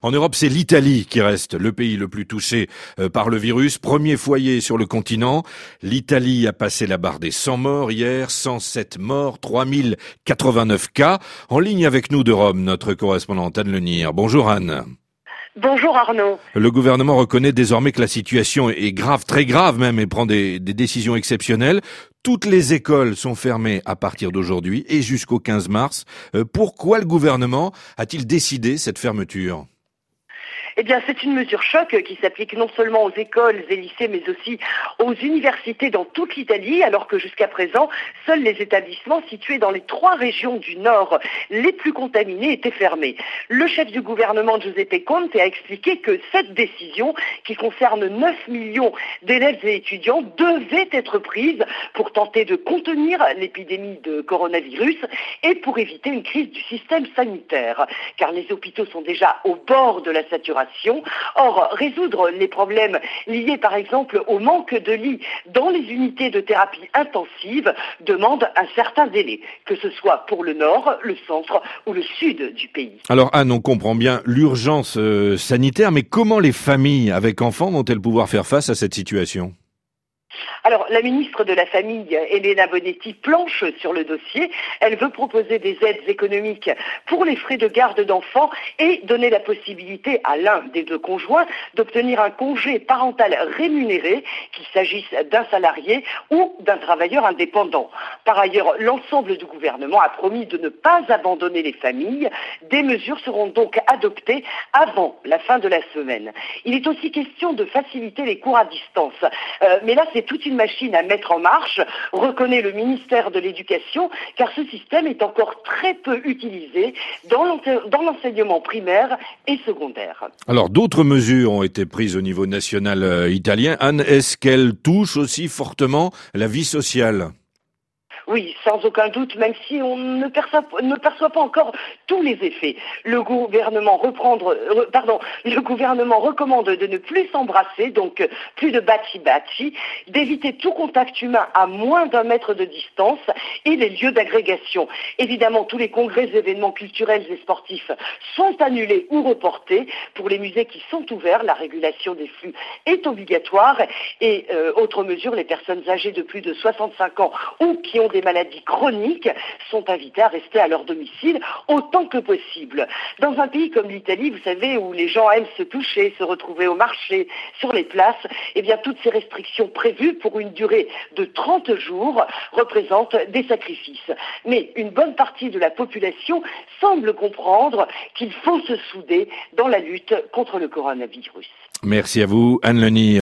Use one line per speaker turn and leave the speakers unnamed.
En Europe, c'est l'Italie qui reste le pays le plus touché euh, par le virus. Premier foyer sur le continent. L'Italie a passé la barre des 100 morts hier, 107 morts, 3089 cas. En ligne avec nous de Rome, notre correspondante Anne Lenir. Bonjour Anne.
Bonjour Arnaud.
Le gouvernement reconnaît désormais que la situation est grave, très grave même, et prend des, des décisions exceptionnelles. Toutes les écoles sont fermées à partir d'aujourd'hui et jusqu'au 15 mars. Euh, pourquoi le gouvernement a-t-il décidé cette fermeture?
Eh bien, c'est une mesure choc qui s'applique non seulement aux écoles et lycées, mais aussi aux universités dans toute l'Italie, alors que jusqu'à présent, seuls les établissements situés dans les trois régions du Nord les plus contaminés étaient fermés. Le chef du gouvernement, Giuseppe Conte, a expliqué que cette décision, qui concerne 9 millions d'élèves et étudiants, devait être prise pour tenter de contenir l'épidémie de coronavirus et pour éviter une crise du système sanitaire, car les hôpitaux sont déjà au bord de la saturation Or, résoudre les problèmes liés par exemple au manque de lits dans les unités de thérapie intensive demande un certain délai, que ce soit pour le nord, le centre ou le sud du pays.
Alors Anne, on comprend bien l'urgence euh, sanitaire, mais comment les familles avec enfants vont-elles pouvoir faire face à cette situation?
Alors, la ministre de la Famille, Elena Bonetti, planche sur le dossier. Elle veut proposer des aides économiques pour les frais de garde d'enfants et donner la possibilité à l'un des deux conjoints d'obtenir un congé parental rémunéré, qu'il s'agisse d'un salarié ou d'un travailleur indépendant. Par ailleurs, l'ensemble du gouvernement a promis de ne pas abandonner les familles. Des mesures seront donc adoptées avant la fin de la semaine. Il est aussi question de faciliter les cours à distance. Euh, mais là, c'est toute une machine à mettre en marche, reconnaît le ministère de l'Éducation, car ce système est encore très peu utilisé dans l'enseignement primaire et secondaire.
Alors d'autres mesures ont été prises au niveau national euh, italien. Anne, est-ce qu'elles touchent aussi fortement la vie sociale?
Oui, sans aucun doute, même si on ne perçoit, pas encore tous les effets. Le gouvernement recommande de ne plus s'embrasser, donc plus de bachi-bachi, d'éviter tout contact humain à moins d'un mètre de distance et les lieux d'agrégation. Évidemment, tous les congrès, événements culturels et sportifs sont annulés ou reportés. Pour les musées qui sont ouverts, la régulation des flux est obligatoire et euh, autre mesure, les personnes âgées de plus de 65 ans ou qui ont maladies chroniques sont invités à rester à leur domicile autant que possible. Dans un pays comme l'Italie, vous savez, où les gens aiment se toucher, se retrouver au marché, sur les places, eh bien toutes ces restrictions prévues pour une durée de 30 jours représentent des sacrifices. Mais une bonne partie de la population semble comprendre qu'il faut se souder dans la lutte contre le coronavirus.
Merci à vous, Anne Leni.